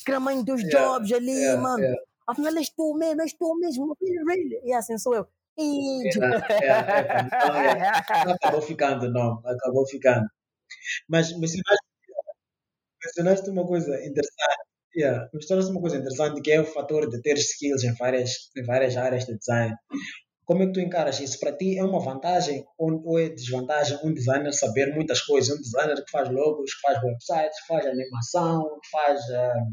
Cramando dos
Yeah,
jobs ali,
yeah,
mano.
yeah.
Afinal, és tu mesmo, és tu mesmo. Really. E assim sou eu. Ih,
yeah, yeah. Então, yeah. Acabou ficando, não, acabou ficando. Mas mencionaste, mencionaste uma coisa interessante. Yeah, mencionaste uma coisa interessante que é o fator de ter skills em várias, em várias áreas de design. Como é que tu encaras isso? Para ti é uma vantagem ou, é desvantagem um designer saber muitas coisas? Um designer que faz logos, que faz websites, que faz animação, que faz, ah,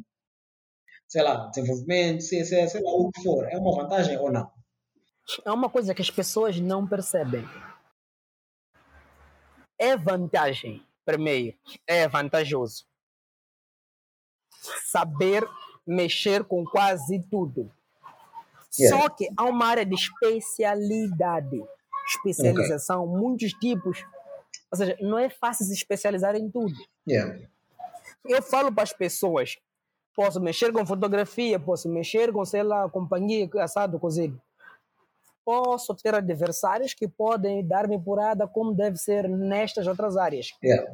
sei lá, desenvolvimento, sei, sei lá, o que for. É uma vantagem ou não?
É uma coisa que as pessoas não percebem. É vantagem, primeiro, é vantajoso. Saber mexer com quase tudo.
Yeah.
Só que há uma área de especialidade, especialização, muitos tipos. Ou seja, não é fácil se especializar em tudo.
Yeah.
Eu falo para as pessoas: posso mexer com fotografia, posso mexer com, sei lá, companhia, assado, cozido. Posso ter adversários que podem dar-me porrada como deve ser nestas outras áreas.
Yeah.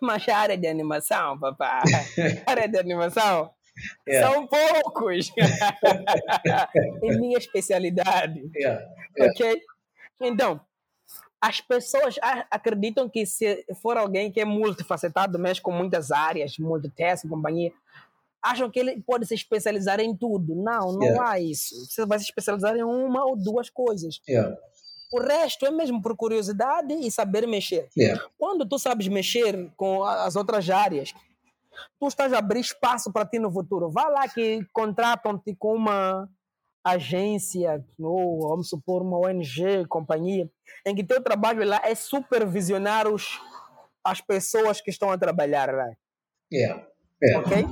Mas a área de animação, papá, a área de animação
Yeah.
são poucos. é minha especialidade.
Yeah. Yeah.
Ok? Então, as pessoas acreditam que se for alguém que é multifacetado, mexe com muitas áreas, multitask, companhia, acham que ele pode se especializar em tudo. Não, não
Yeah.
há isso. Você vai se especializar em uma ou duas coisas.
Yeah.
O resto é mesmo por curiosidade e saber mexer.
Yeah.
Quando tu sabes mexer com as outras áreas, tu estás a abrir espaço para ti no futuro. Vá lá que contratam-te com uma agência, ou vamos supor uma ONG, companhia, em que teu trabalho lá é supervisionar os, as pessoas que estão a trabalhar lá,
Yeah. Yeah.
ok?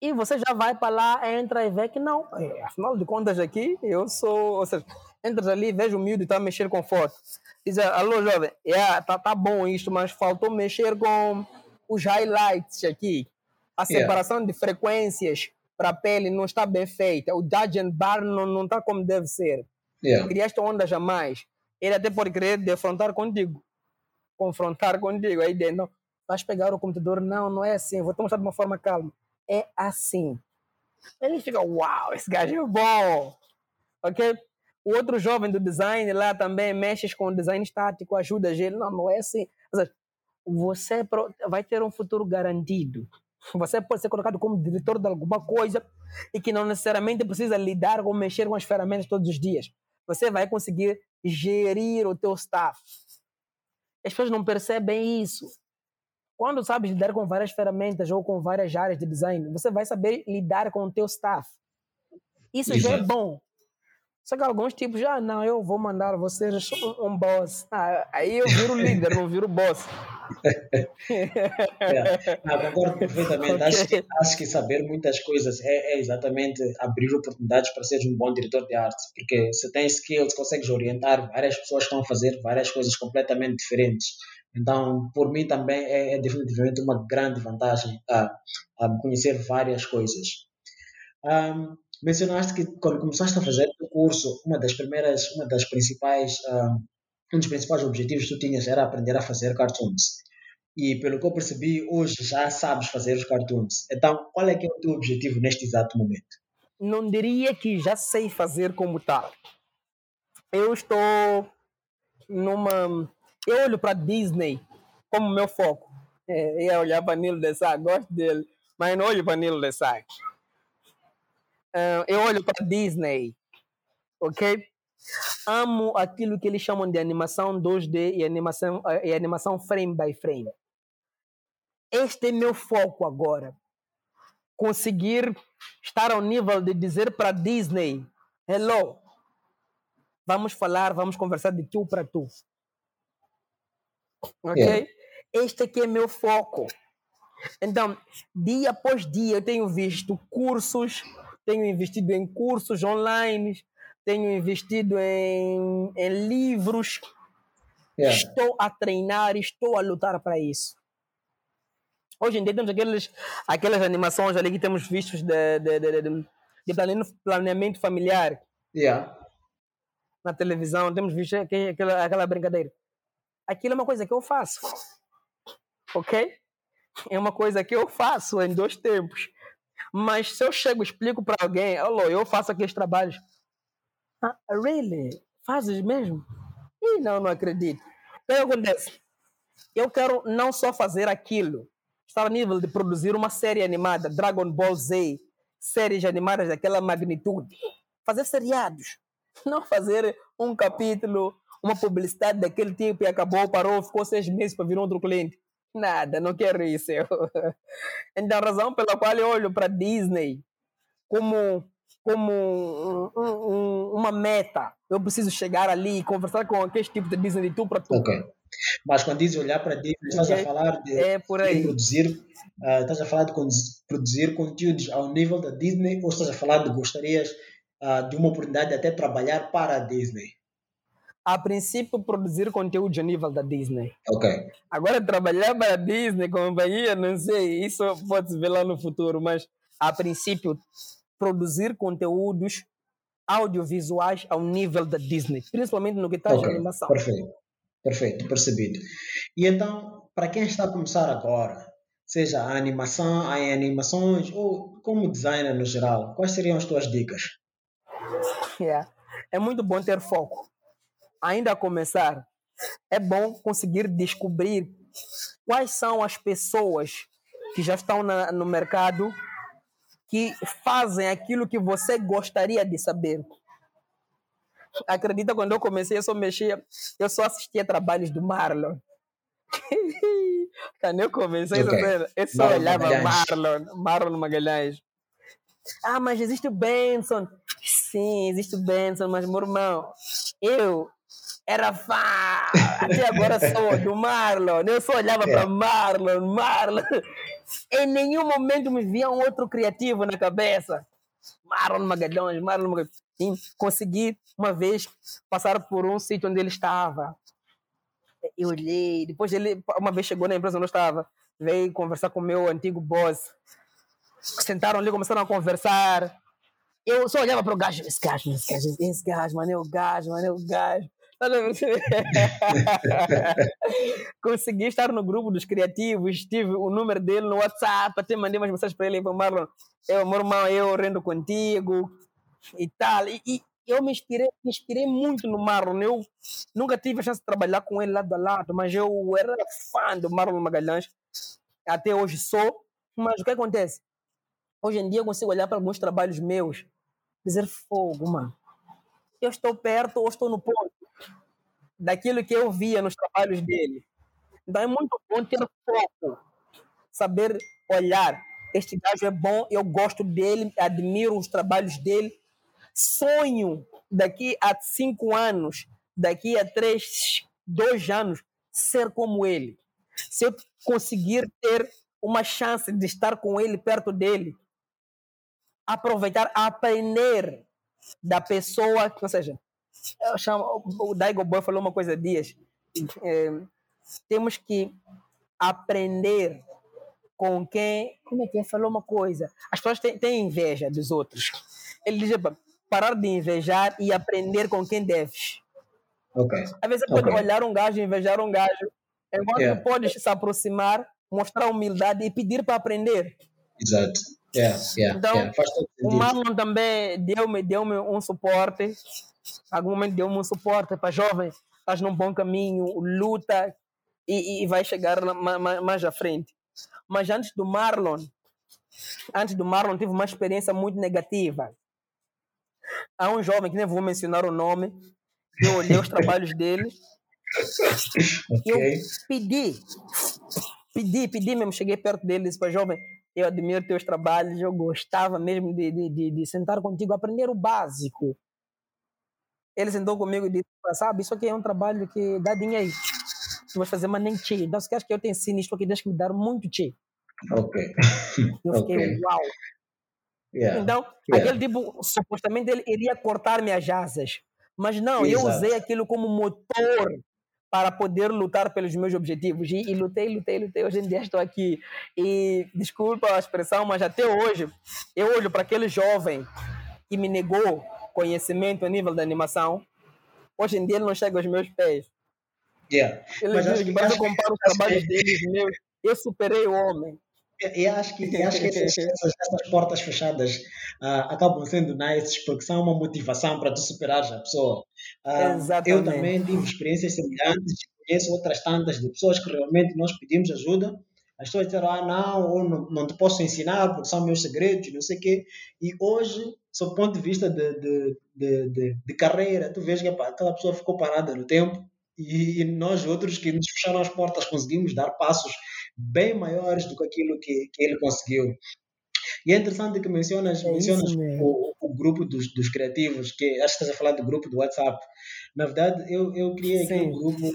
E você já vai para lá, entra e vê que não. é, Afinal de contas aqui, eu sou... Ou seja, entras ali, vejo o miúdo e está a mexer com foto. Diz, alô jovem, yeah, tá, tá bom isto, mas faltou mexer com os highlights aqui. A
Yeah.
separação de frequências para a pele não está bem feita. O dodge and bar não, não está como deve ser.
Yeah.
Criaste onda jamais. Ele até pode querer defrontar contigo. Confrontar contigo. Aí dentro, não, vais pegar o computador. Não, não é assim. Vou te mostrar de uma forma calma. É assim. Ele fica, uau, esse gajo é bom. Ok? O outro jovem do design lá também mexe com design estático, ajuda ele. Não, não é assim. Ou você pro- vai ter um futuro garantido. Você pode ser colocado como diretor de alguma coisa e que não necessariamente precisa lidar com mexer com as ferramentas todos os dias. Você vai conseguir gerir o teu staff. As pessoas não percebem isso. Quando sabes lidar com várias ferramentas ou com várias áreas de design, você vai saber lidar com o teu staff. Isso já é
Exato.
bom. Só que alguns tipos já, não, eu vou mandar vocês um boss. Ah, aí eu viro líder, não viro boss.
Yeah. Não, concordo perfeitamente.
Ok.
Acho, que, acho que saber muitas coisas é, é exatamente abrir oportunidades para seres um bom diretor de arte. Porque se tens skills, consegues orientar várias pessoas que estão a fazer várias coisas completamente diferentes. Então, por mim também é, é definitivamente uma grande vantagem a, a conhecer várias coisas. Ahm, mencionaste que quando começaste a fazer o curso, uma das primeiras, uma das principais, ahm, um dos principais objetivos que tu tinhas era aprender a fazer cartoons. E pelo que eu percebi, hoje já sabes fazer os cartoons. Então, qual é que é o teu objetivo neste exato momento?
Não diria que já sei fazer como tal. Eu estou numa. Eu olho para Disney como meu foco. É, ia olhar para Nilo de Sá, gosto dele, mas não olho para Nilo de Sá. Ah, eu olho para Disney, ok? Amo aquilo que eles chamam de animação 2D e animação, e animação frame by frame. Este é meu foco agora. Conseguir estar ao nível de dizer para Disney: Hello, vamos falar, vamos conversar de tu para tu. Ok?
Yeah.
Este aqui é meu foco. Então, dia após dia, eu tenho visto cursos, tenho investido em cursos online, tenho investido em, em livros,
Yeah.
estou a treinar, estou a lutar para isso. Hoje em dia temos aqueles, aquelas animações ali que temos vistos de, de, de, de, de planeamento- familiar
Yeah.
na televisão, temos visto aque- aquela, aquela brincadeira. Aquilo é uma coisa que eu faço. Ok? É uma coisa que eu faço em dois tempos. Mas se eu chego e explico para alguém, alô, eu faço aqueles trabalhos. Ah, really? Fazes mesmo? E não, não acredito. O que acontece? Eu quero não só fazer aquilo, estar a nível de produzir uma série animada, Dragon Ball Z, séries animadas daquela magnitude, fazer seriados, não fazer um capítulo, uma publicidade daquele tipo e acabou, parou, ficou seis meses para vir outro cliente. Nada, não quero isso. então, a razão pela qual eu olho para Disney como, como um, um, uma meta, eu preciso chegar ali e conversar com aquele tipo de Disney de tu para tu.
Ok. Mas quando dizes olhar para Disney, estás okay. a falar de,
é
de produzir, uh, estás a falar de produzir conteúdos ao nível da Disney ou estás a falar de gostarias uh, de uma oportunidade de até trabalhar para a Disney?
A princípio produzir conteúdo a nível da Disney.
Ok.
Agora trabalhar para a Disney, companhia, não sei, isso pode se ver lá no futuro, mas a princípio produzir conteúdos audiovisuais ao nível da Disney, principalmente no que está okay. animação.
Perfeito, perfeito, percebido. E então, para quem está a começar agora, seja a animação, em animações ou como designer no geral, quais seriam as tuas dicas?
Yeah. É muito bom ter foco ainda a começar, é bom conseguir descobrir quais são as pessoas que já estão na, no mercado que fazem aquilo que você gostaria de saber. Acredita, quando eu comecei, eu só mexia, eu só assistia trabalhos do Marlon. quando eu comecei, okay. eu só Marlon olhava Magalhães. Marlon, Marlon Magalhães. Ah, mas existe o Benson. Sim, existe o Benson, mas meu irmão, eu era fã, até agora sou do Marlon. Eu só olhava é. para Marlon, Marlon. Em nenhum momento me via um outro criativo na cabeça. Marlon Magalhães, Marlon Magalhães. Sim, consegui uma vez passar por um sítio onde ele estava. Eu olhei, depois ele uma vez chegou na empresa onde eu estava, veio conversar com o meu antigo boss. Sentaram ali, começaram a conversar. Eu só olhava para o gajo, esse gajo, esse gajo, esse gajo, mano, é o gajo, mano, é o gajo. Consegui estar no grupo dos criativos, tive o número dele no WhatsApp, até mandei umas mensagens para ele, para Marlon, eu, meu irmão, eu rendo contigo e tal. E, e, eu me inspirei, me inspirei muito no Marlon. Eu nunca tive a chance de trabalhar com ele lado a lado, mas eu era fã do Marlon Magalhães. Até hoje sou. Mas o que acontece? Hoje em dia eu consigo olhar para alguns trabalhos meus dizer fogo, mano. Eu estou perto ou estou no ponto daquilo que eu via nos trabalhos dele. Então é muito bom ter foco, saber olhar. Este gajo é bom, eu gosto dele, admiro os trabalhos dele. Sonho daqui a cinco anos, daqui a três, dois anos, ser como ele. Se eu conseguir ter uma chance de estar com ele, perto dele, aproveitar, aprender da pessoa, ou seja, chamo, o Daigo Boy falou uma coisa dias. É, temos que aprender com quem. Como é que é? Falou uma coisa. As pessoas têm, têm inveja dos outros. Ele diz: parar de invejar e aprender com quem deves.
Okay.
Às vezes você okay. pode olhar um gajo, invejar um gajo, enquanto yeah. podes se aproximar, mostrar humildade e pedir para aprender.
Exato. Yeah, yeah,
então, o Marlon também deu-me deu um suporte algum momento deu-me um suporte para jovem, estás num bom caminho, luta e, e vai chegar mais, mais à frente. Mas antes do Marlon, antes do Marlon, tive uma experiência muito negativa. Há um jovem, que nem vou mencionar o nome, eu olhei os trabalhos dele, okay. eu pedi, pedi, pedi mesmo, cheguei perto dele e disse para jovem, eu admiro teus trabalhos, eu gostava mesmo de, de, de, de sentar contigo, aprender o básico. Ele sentou comigo e disse: Sabe, isso aqui é um trabalho que dá dinheiro. Tu vais fazer, mas nem tchê. Então, se queres que eu te ensine isto aqui, deixa que me dar muito tchê.
Ok.
Eu fiquei, okay. uau. Yeah. Então, yeah. aquele tipo, supostamente ele iria cortar-me as asas. Mas não, Exato. eu usei aquilo como motor para poder lutar pelos meus objetivos. E, e, lutei, lutei, lutei. Hoje em dia estou aqui. E desculpa a expressão, mas até hoje eu olho para aquele jovem que me negou conhecimento a nível da animação, hoje em dia ele não chega aos meus pés.
Yeah. Mas
dizem
que-
que quando
acho
eu comparo os trabalhos
que-
deles, meus, eu superei o homem.
E e acho que, acho que essas, essas, portas fechadas ah, acabam sendo nice porque são uma motivação para tu superares a pessoa. Ah, eu também tive experiências semelhantes, conheço outras tantas de pessoas que realmente nós pedimos ajuda. As pessoas disseram, ah, não, ou não, não te posso ensinar porque são meus segredos, não sei o quê. E hoje, sob o ponto de vista de, de, de, de, de carreira, tu vês que epá, aquela pessoa ficou parada no tempo e, e nós outros que nos fecharam as portas conseguimos dar passos bem maiores do que aquilo que, que ele conseguiu. E é interessante que mencionas,
É
mencionas o, o grupo dos, dos criativos, que acho que estás a falar do grupo do WhatsApp. Na verdade, eu, eu criei aquele
Sim.
grupo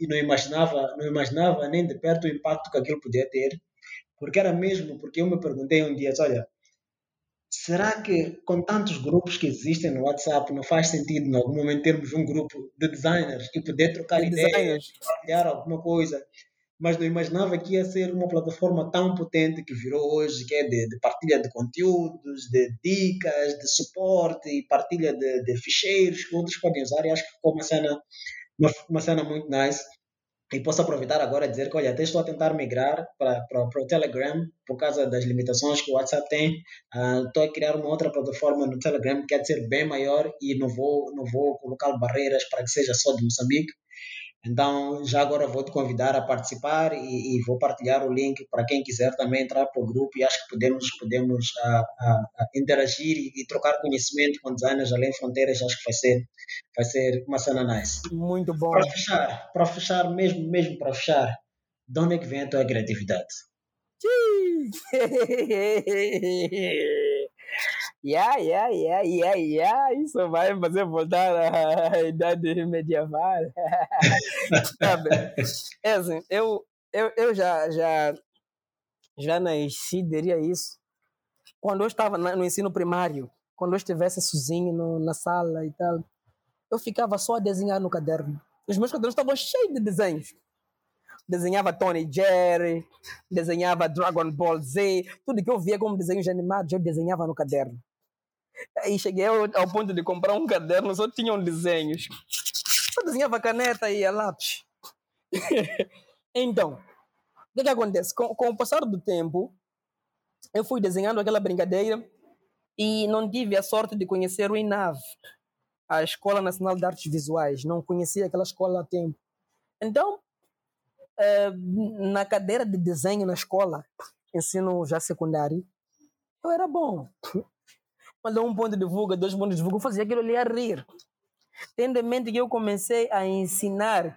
e não imaginava, não imaginava nem de perto o impacto que aquilo podia ter, porque era mesmo, porque eu me perguntei um dia, olha, será que com tantos grupos que existem no WhatsApp não faz sentido em algum momento termos um grupo de designers e poder trocar
De
ideias,
designers.
partilhar alguma coisa? Mas não imaginava que ia ser uma plataforma tão potente que virou hoje, que é de, de partilha de conteúdos, de dicas, de suporte e partilha de, de ficheiros que outros podem usar. E acho que ficou uma cena, uma, uma cena muito nice. E posso aproveitar agora e dizer que, olha, até estou a tentar migrar para, para, para o Telegram por causa das limitações que o WhatsApp tem. Ah, estou a criar uma outra plataforma no Telegram que quer ser bem maior e não vou, não vou colocar barreiras para que seja só de Moçambique. Então, já agora vou te convidar a participar e, e vou partilhar o link para quem quiser também entrar para o grupo e acho que podemos, podemos ah, ah, ah, interagir e, e trocar conhecimento com designers além fronteiras. Acho que vai ser, vai ser uma cena nice.
Muito bom.
Para fechar, para fechar, mesmo, mesmo para fechar, de onde é que vem a tua criatividade?
Yeah, yeah, yeah, yeah, yeah. Isso vai fazer voltar à idade medieval. Sabe? É assim, eu, eu, eu já, já, já nasci, diria isso, quando eu estava no ensino primário, quando eu estivesse sozinho no- na sala e tal, eu ficava só a desenhar no caderno. Os meus cadernos estavam cheios de desenhos. Desenhava Tony Jerry, desenhava Dragon Ball Z, tudo que eu via como desenhos animados, eu desenhava no caderno. Aí cheguei ao, ao ponto de comprar um caderno, só tinham desenhos. Só desenhava caneta e a lápis. então, o que, que acontece? Com, com o passar do tempo, eu fui desenhando aquela brincadeira e não tive a sorte de conhecer o INAV, a Escola Nacional de Artes Visuais. Não conhecia aquela escola há tempo. Então, eh, na cadeira de desenho na escola, ensino já secundário, eu era bom. Quando um ponto de fuga, dois pontos de fuga, eu fazia aquilo ali a rir. Tendo em mente que eu comecei a ensinar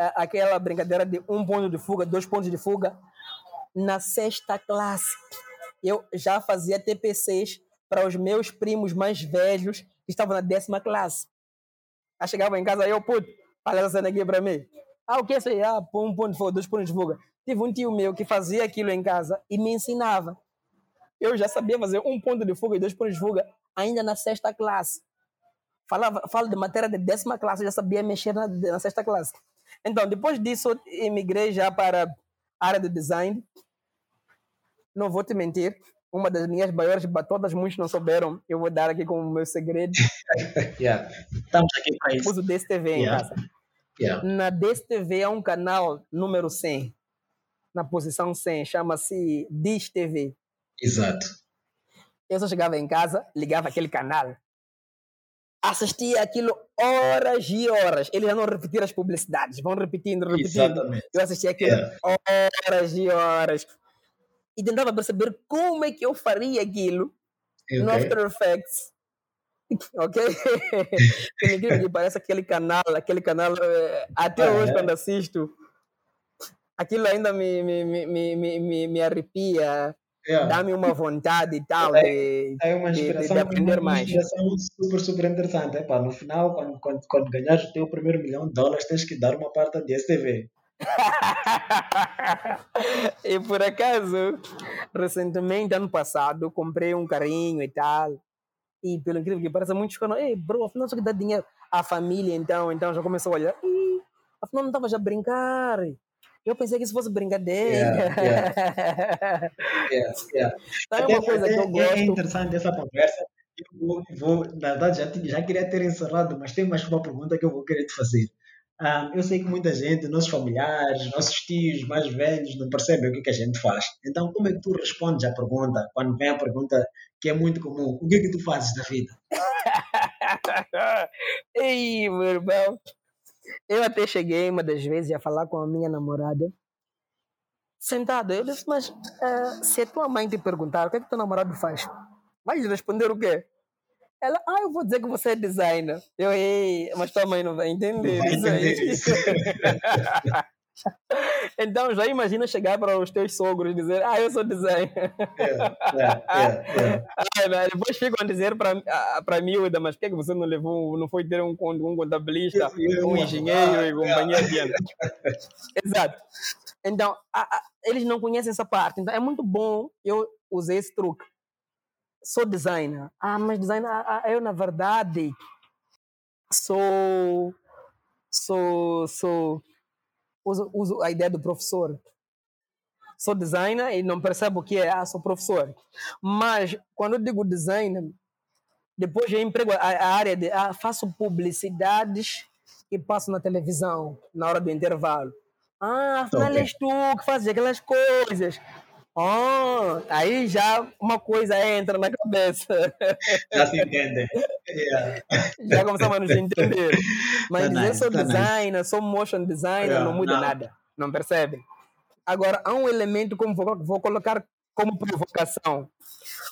a- aquela brincadeira de um ponto de fuga, dois pontos de fuga, na sexta classe. Eu já fazia TPCs para os meus primos mais velhos que estavam na décima classe. Aí chegava em casa, eu, puto, fala essa cena aqui para mim. Ah, o que é isso aí? Ah, um ponto de fuga, dois pontos de fuga. Tive um tio meu que fazia aquilo em casa e me ensinava. Eu já sabia fazer um ponto de fuga e dois pontos de fuga ainda na sexta classe. Falava, falo de matéria de décima classe, eu já sabia mexer na, na sexta classe. Então, depois disso, eu emigrei já para a área de design. Não vou te mentir, uma das minhas maiores batotas, muitos não souberam, eu vou dar aqui como meu segredo.
Yeah. Estamos aqui para isso.
Uso DSTV em
Yeah.
casa.
Yeah.
Na DSTV há um canal número 100, na posição 100, chama-se Diz TV.
Exato.
Eu só chegava em casa, ligava aquele canal, assistia aquilo horas e horas. Eles já não repetiram as publicidades, vão repetindo, repetindo.
Exatamente.
Eu assistia aquilo horas e horas. E tentava perceber como é que eu faria aquilo no
Ok.
After Effects. Ok? Incrível que parece aquele canal, aquele canal, eh, até
Ah,
hoje
é?
quando assisto, aquilo ainda me, me, me, me, me, me- me arrepia,
Yeah.
dá-me uma vontade e tal de,
É uma
de- de-
inspiração,
de aprender
uma inspiração super, super interessante. Epá, no final, quando, quando, quando ganhares o teu primeiro milhão de dólares, tens que dar uma parte de STV.
e por acaso, recentemente, ano passado, comprei um carrinho e tal. E pelo incrível que pareça, muitos ficaram, ei, bro, afinal isso aqui dá dinheiro. A família, então, então já começou a olhar, afinal não estava já a brincar. Eu pensei que isso fosse brincadeira.
Yeah, Yeah, yeah.
Sabe
Até-
uma coisa que
até
eu
É
gosto?
interessante essa conversa. Eu vou, vou- na verdade, já, já queria ter encerrado, mas tem mais uma pergunta que eu vou querer te fazer. Ah, eu sei que muita gente, nossos familiares, nossos tios mais velhos, não percebem o que, que a gente faz. Então, como é que tu respondes à pergunta, quando vem a pergunta que é muito comum: o que é que tu fazes da vida?
Ei, meu irmão. Eu até cheguei uma das vezes a falar com a minha namorada, sentado. Eu disse, mas uh, se a tua mãe te perguntar o que é que teu namorado faz, vais responder o quê? Ela, ah, eu vou dizer que você é designer. Eu, ei, mas tua mãe não vai entender vai isso aí. Isso. então já imagina chegar para os teus sogros e dizer, ah, eu sou designer. Yeah, yeah, yeah, ah, depois ficam a dizer para a miúda, mas por que, é que você não levou, não foi ter um, um contabilista, um engenheiro e companhia adiante? Exato. Então, a, a, eles não conhecem essa parte. Então, é muito bom eu usei esse truque sou designer. Ah, mas designer, ah, ah, eu na verdade sou, sou, sou, uso, uso a ideia do professor. Sou designer e não percebo o que é, ah, sou professor. Mas quando eu digo designer, depois eu emprego a, a área de, ah, faço publicidades e passo na televisão na hora do intervalo. Ah, afinal okay. és tu que fazes aquelas coisas. Oh, aí já uma coisa entra na cabeça.
Já se entende.
Yeah. Já começamos a nos entender. Mas tá nice, sou tá designer, nice. sou motion designer, yeah, não muda não. nada. Não percebe? Agora, há um elemento como vou, vou colocar como provocação.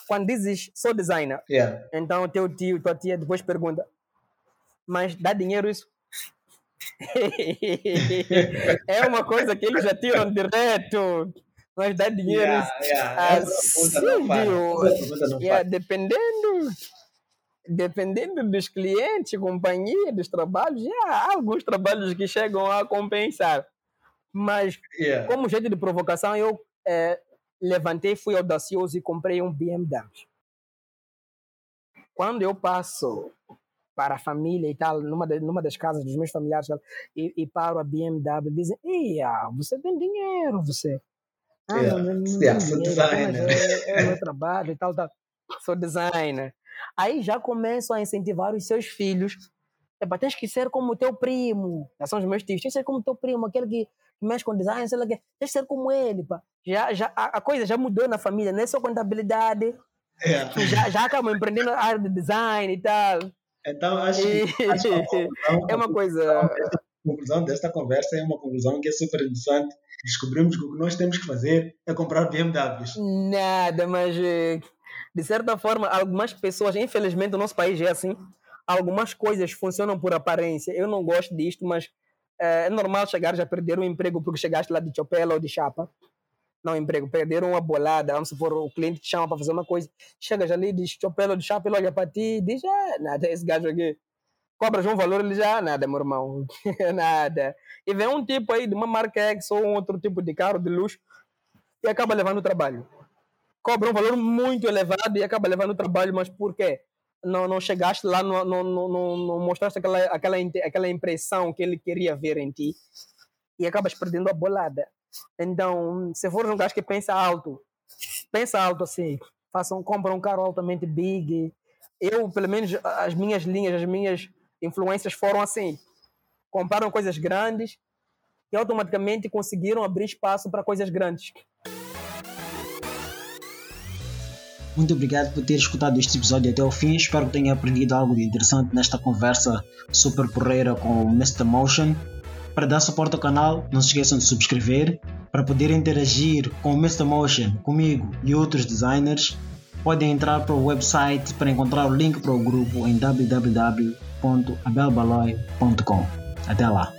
Quando dizes sou designer, yeah. então teu tio, tua tia depois pergunta, mas dá dinheiro isso? é uma coisa que eles já tiram direto mas dá dinheiro. Yeah, yeah. Assim, yeah, dependendo, dependendo dos clientes, companhia, dos trabalhos, há alguns trabalhos que chegam a compensar. Mas, yeah. como jeito de provocação, eu é, levantei, fui audacioso e comprei um BMW. Quando eu passo para a família e tal, numa, de, numa das casas dos meus familiares, e, e paro a BMW, dizem: Ia, você tem dinheiro, você. Ah, yeah. não, não, yeah, sou designer. É, é, o meu trabalho e tal, tal. Sou designer. Aí já começam a incentivar os seus filhos. Epa, tens que ser como o teu primo. Já são os meus tios. Tens que ser como o teu primo, aquele que mexe com design, sei lá, tens que ser como ele. Pá. Já, já, a, a coisa já mudou na família, não é só contabilidade. Yeah. Já, já acabam empreendendo a área de design e tal.
Então, acho, acho que
é uma coisa. A
conclusão desta conversa é uma conclusão que é super interessante descobrimos que o que nós temos que fazer é comprar BMWs.
Nada, mas eh, de certa forma, algumas pessoas, infelizmente, o nosso país é assim. Algumas coisas funcionam por aparência. Eu não gosto disto, mas é, é normal chegar já perder um emprego porque chegaste lá de chopela ou de chapa. Não emprego, perder uma bolada. Vamos supor, o cliente te chama para fazer uma coisa, chegas ali, diz chopela ou de chapa, ele olha para ti e diz: ah, nada, esse gajo aqui cobras um valor, ele já, nada, meu irmão, nada. E vem um tipo aí de uma marca X ou um outro tipo de carro de luxo e acaba levando o trabalho. Cobra um valor muito elevado e acaba levando o trabalho, mas por quê? Não, não chegaste lá, não, não, não, não mostraste aquela, aquela, aquela impressão que ele queria ver em ti e acabas perdendo a bolada. Então, se for um gajo que pensa alto, pensa alto assim, faça um, compra um carro altamente big. Eu, pelo menos, as minhas linhas, as minhas influências foram assim: compraram coisas grandes e automaticamente conseguiram abrir espaço para coisas grandes.
Muito obrigado por ter escutado este episódio até o fim. Espero que tenha aprendido algo de interessante nesta conversa super porreira com o Mr. Motion. Para dar suporte ao canal, não se esqueçam de subscrever. Para poder interagir com o Mr. Motion, comigo e outros designers, podem entrar para o website para encontrar o link para o grupo em www www.abelbaloi.com. Até lá!